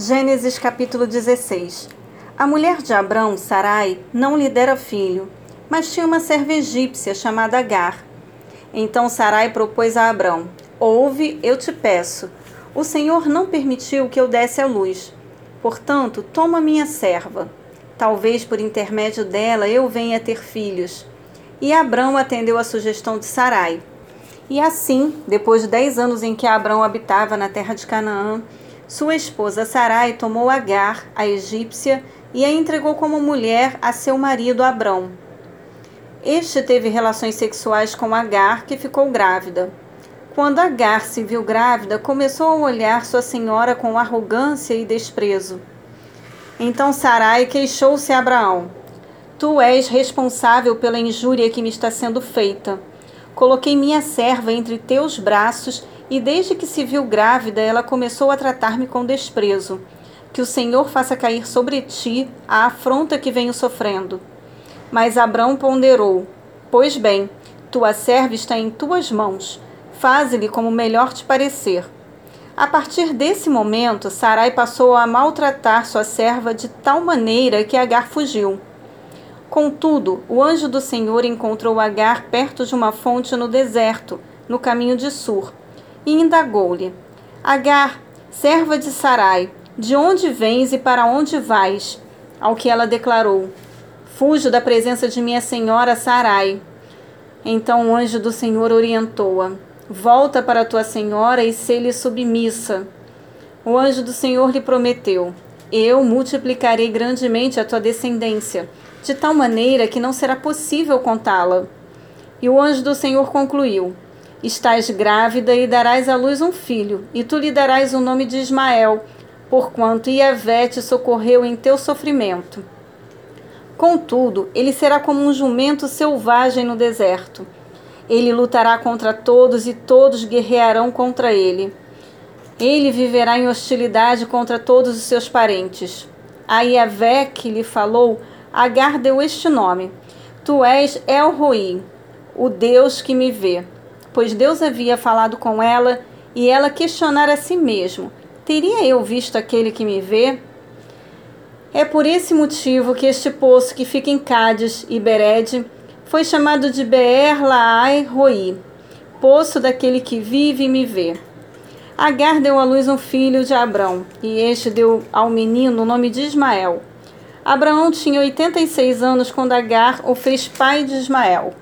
Gênesis capítulo 16 A mulher de Abrão, Sarai, não lhe dera filho, mas tinha uma serva egípcia chamada Agar. Então Sarai propôs a Abrão: Ouve, eu te peço. O Senhor não permitiu que eu desse a luz. Portanto, toma minha serva. Talvez por intermédio dela eu venha ter filhos. E Abrão atendeu a sugestão de Sarai. E assim, depois de dez anos em que Abrão habitava na terra de Canaã, sua esposa Sarai tomou Agar, a egípcia, e a entregou como mulher a seu marido Abrão. Este teve relações sexuais com Agar, que ficou grávida. Quando Agar se viu grávida, começou a olhar sua senhora com arrogância e desprezo. Então Sarai queixou-se a Abraão: Tu és responsável pela injúria que me está sendo feita. Coloquei minha serva entre teus braços e desde que se viu grávida, ela começou a tratar-me com desprezo. Que o Senhor faça cair sobre ti a afronta que venho sofrendo. Mas Abrão ponderou: Pois bem, tua serva está em tuas mãos. Faze-lhe como melhor te parecer. A partir desse momento, Sarai passou a maltratar sua serva de tal maneira que Agar fugiu. Contudo, o anjo do Senhor encontrou Agar perto de uma fonte no deserto, no caminho de Sur, e indagou-lhe: Agar, serva de Sarai, de onde vens e para onde vais? Ao que ela declarou: Fujo da presença de minha senhora Sarai. Então o anjo do Senhor orientou-a: Volta para tua senhora e se-lhe submissa. O anjo do Senhor lhe prometeu: Eu multiplicarei grandemente a tua descendência, de tal maneira que não será possível contá-la. E o anjo do Senhor concluiu: Estás grávida e darás à luz um filho, e tu lhe darás o nome de Ismael, porquanto Iavé te socorreu em teu sofrimento. Contudo, ele será como um jumento selvagem no deserto. Ele lutará contra todos e todos guerrearão contra ele. Ele viverá em hostilidade contra todos os seus parentes. A Iavé que lhe falou, Agar deu este nome: Tu és El Roi, o Deus que me vê pois Deus havia falado com ela e ela questionara a si mesmo: Teria eu visto aquele que me vê? É por esse motivo que este poço que fica em Cádiz e Bered foi chamado de Beer Laai Roi, poço daquele que vive e me vê. Agar deu à luz um filho de Abrão, e este deu ao menino o nome de Ismael. Abraão tinha 86 anos quando Agar o fez pai de Ismael.